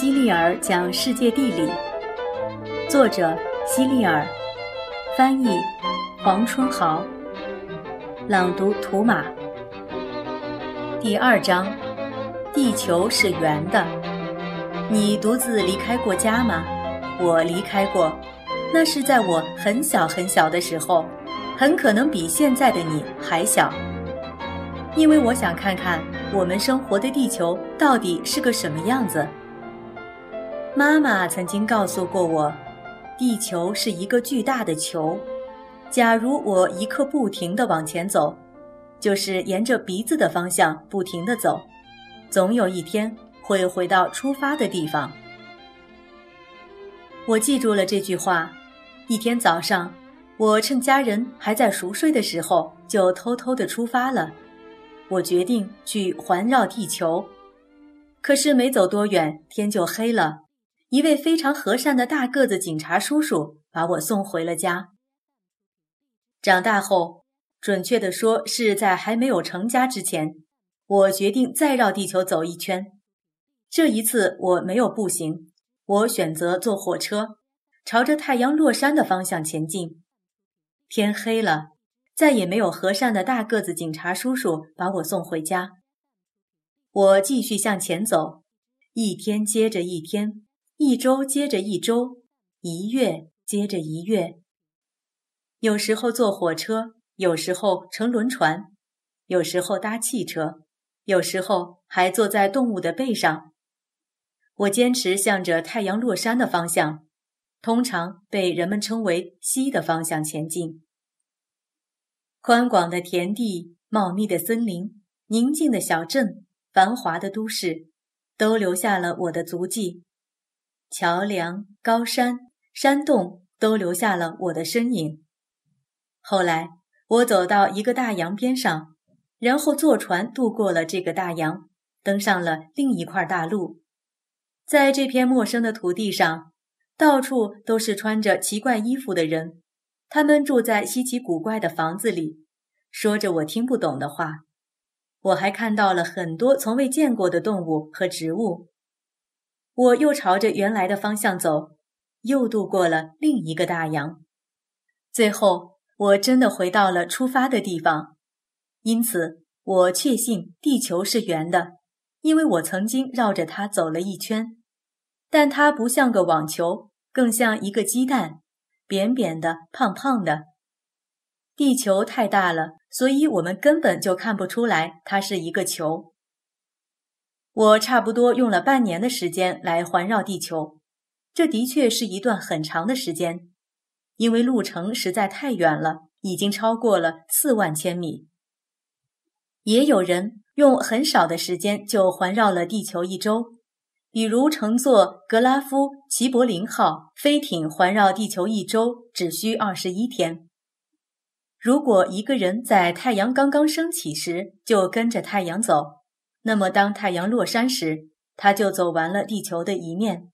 希利尔讲世界地理，作者希利尔，翻译黄春豪，朗读图马。第二章：地球是圆的。你独自离开过家吗？我离开过，那是在我很小很小的时候，很可能比现在的你还小。因为我想看看我们生活的地球到底是个什么样子。妈妈曾经告诉过我，地球是一个巨大的球。假如我一刻不停地往前走，就是沿着鼻子的方向不停地走，总有一天会回到出发的地方。我记住了这句话。一天早上，我趁家人还在熟睡的时候，就偷偷地出发了。我决定去环绕地球，可是没走多远，天就黑了。一位非常和善的大个子警察叔叔把我送回了家。长大后，准确的说是在还没有成家之前，我决定再绕地球走一圈。这一次我没有步行，我选择坐火车，朝着太阳落山的方向前进。天黑了，再也没有和善的大个子警察叔叔把我送回家。我继续向前走，一天接着一天。一周接着一周，一月接着一月。有时候坐火车，有时候乘轮船，有时候搭汽车，有时候还坐在动物的背上。我坚持向着太阳落山的方向，通常被人们称为西的方向前进。宽广的田地、茂密的森林、宁静的小镇、繁华的都市，都留下了我的足迹。桥梁、高山、山洞都留下了我的身影。后来，我走到一个大洋边上，然后坐船渡过了这个大洋，登上了另一块大陆。在这片陌生的土地上，到处都是穿着奇怪衣服的人，他们住在稀奇古怪的房子里，说着我听不懂的话。我还看到了很多从未见过的动物和植物。我又朝着原来的方向走，又渡过了另一个大洋，最后我真的回到了出发的地方。因此，我确信地球是圆的，因为我曾经绕着它走了一圈。但它不像个网球，更像一个鸡蛋，扁扁的、胖胖的。地球太大了，所以我们根本就看不出来它是一个球。我差不多用了半年的时间来环绕地球，这的确是一段很长的时间，因为路程实在太远了，已经超过了四万千米。也有人用很少的时间就环绕了地球一周，比如乘坐格拉夫齐柏林号飞艇环绕地球一周只需二十一天。如果一个人在太阳刚刚升起时就跟着太阳走。那么，当太阳落山时，他就走完了地球的一面，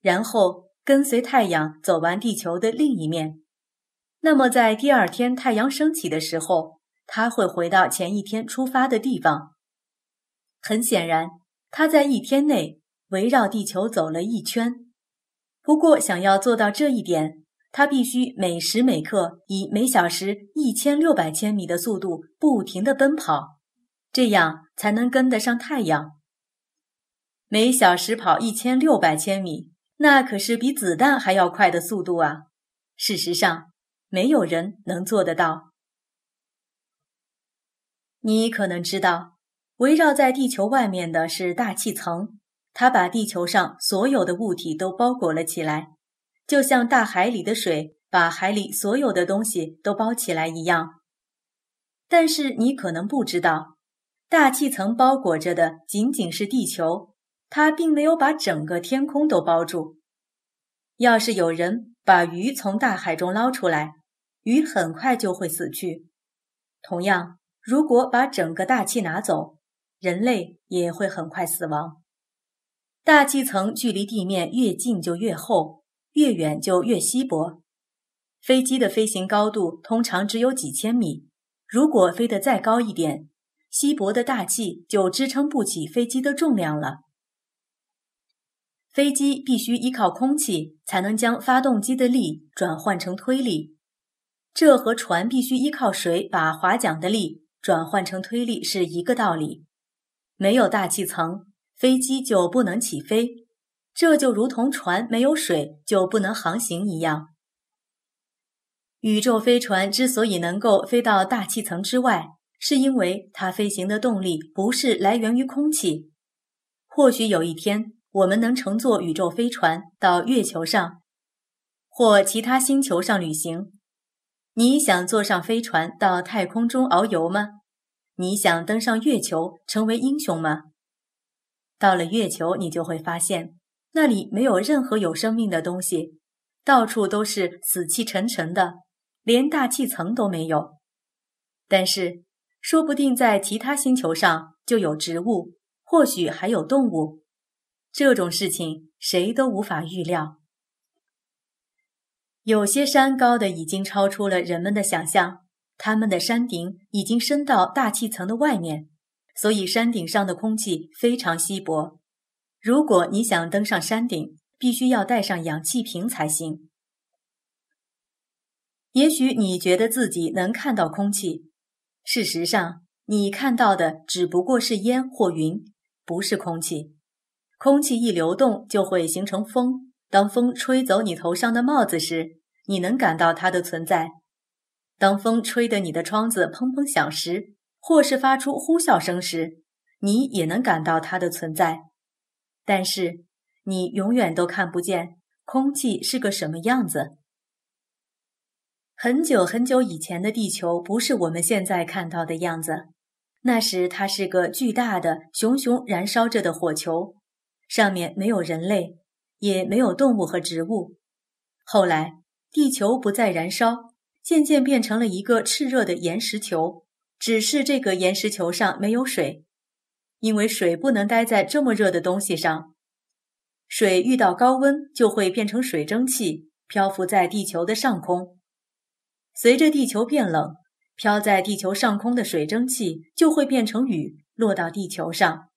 然后跟随太阳走完地球的另一面。那么，在第二天太阳升起的时候，他会回到前一天出发的地方。很显然，他在一天内围绕地球走了一圈。不过，想要做到这一点，他必须每时每刻以每小时一千六百千米的速度不停地奔跑。这样才能跟得上太阳。每小时跑一千六百千米，那可是比子弹还要快的速度啊！事实上，没有人能做得到。你可能知道，围绕在地球外面的是大气层，它把地球上所有的物体都包裹了起来，就像大海里的水把海里所有的东西都包起来一样。但是你可能不知道。大气层包裹着的仅仅是地球，它并没有把整个天空都包住。要是有人把鱼从大海中捞出来，鱼很快就会死去。同样，如果把整个大气拿走，人类也会很快死亡。大气层距离地面越近就越厚，越远就越稀薄。飞机的飞行高度通常只有几千米，如果飞得再高一点。稀薄的大气就支撑不起飞机的重量了。飞机必须依靠空气才能将发动机的力转换成推力，这和船必须依靠水把划桨的力转换成推力是一个道理。没有大气层，飞机就不能起飞，这就如同船没有水就不能航行一样。宇宙飞船之所以能够飞到大气层之外，是因为它飞行的动力不是来源于空气。或许有一天。我们能乘坐宇宙飞船到月球上，或其他星球上旅行。你想坐上飞船到太空中遨游吗？你想登上月球成为英雄吗？到了月球，你就会发现那里没有任何有生命的东西，到处都是死气沉沉的，连大气层都没有。但是，说不定在其他星球上就有植物，或许还有动物。这种事情谁都无法预料。有些山高的已经超出了人们的想象，它们的山顶已经伸到大气层的外面，所以山顶上的空气非常稀薄。如果你想登上山顶，必须要带上氧气瓶才行。也许你觉得自己能看到空气，事实上，你看到的只不过是烟或云，不是空气。空气一流动，就会形成风。当风吹走你头上的帽子时，你能感到它的存在；当风吹得你的窗子砰砰响时，或是发出呼啸声时，你也能感到它的存在。但是，你永远都看不见空气是个什么样子。很久很久以前的地球不是我们现在看到的样子，那时它是个巨大的、熊熊燃烧着的火球。上面没有人类，也没有动物和植物。后来，地球不再燃烧，渐渐变成了一个炽热的岩石球。只是这个岩石球上没有水，因为水不能待在这么热的东西上。水遇到高温就会变成水蒸气，漂浮在地球的上空。随着地球变冷，飘在地球上空的水蒸气就会变成雨，落到地球上。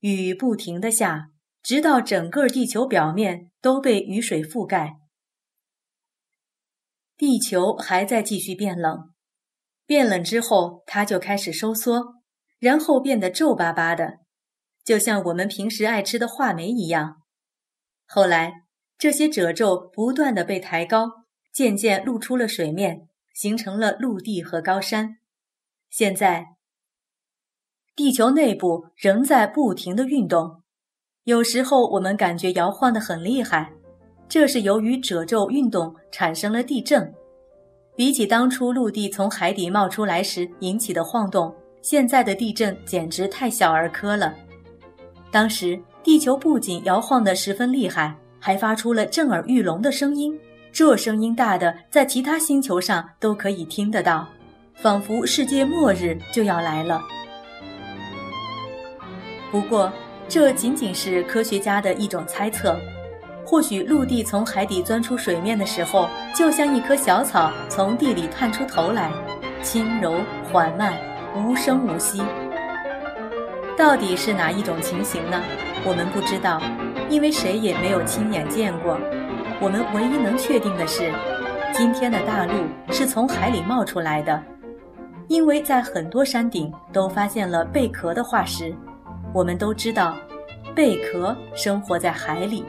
雨不停地下，直到整个地球表面都被雨水覆盖。地球还在继续变冷，变冷之后，它就开始收缩，然后变得皱巴巴的，就像我们平时爱吃的话梅一样。后来，这些褶皱不断的被抬高，渐渐露出了水面，形成了陆地和高山。现在。地球内部仍在不停的运动，有时候我们感觉摇晃的很厉害，这是由于褶皱运动产生了地震。比起当初陆地从海底冒出来时引起的晃动，现在的地震简直太小儿科了。当时地球不仅摇晃得十分厉害，还发出了震耳欲聋的声音，这声音大的在其他星球上都可以听得到，仿佛世界末日就要来了。不过，这仅仅是科学家的一种猜测。或许陆地从海底钻出水面的时候，就像一棵小草从地里探出头来，轻柔缓慢，无声无息。到底是哪一种情形呢？我们不知道，因为谁也没有亲眼见过。我们唯一能确定的是，今天的大陆是从海里冒出来的，因为在很多山顶都发现了贝壳的化石。我们都知道，贝壳生活在海里。